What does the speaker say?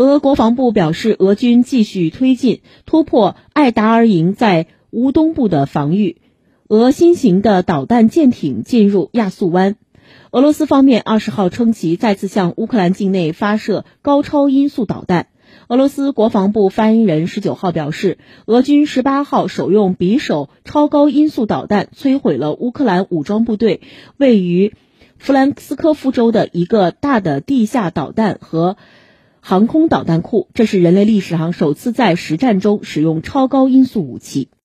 俄国防部表示，俄军继续推进突破艾达尔营在乌东部的防御。俄新型的导弹舰艇进入亚速湾。俄罗斯方面二十号称其再次向乌克兰境内发射高超音速导弹。俄罗斯国防部发言人十九号表示，俄军十八号首用匕首超高音速导弹摧毁了乌克兰武装部队位于弗兰斯科夫州的一个大的地下导弹和航空导弹库，这是人类历史上首次在实战中使用超高音速武器。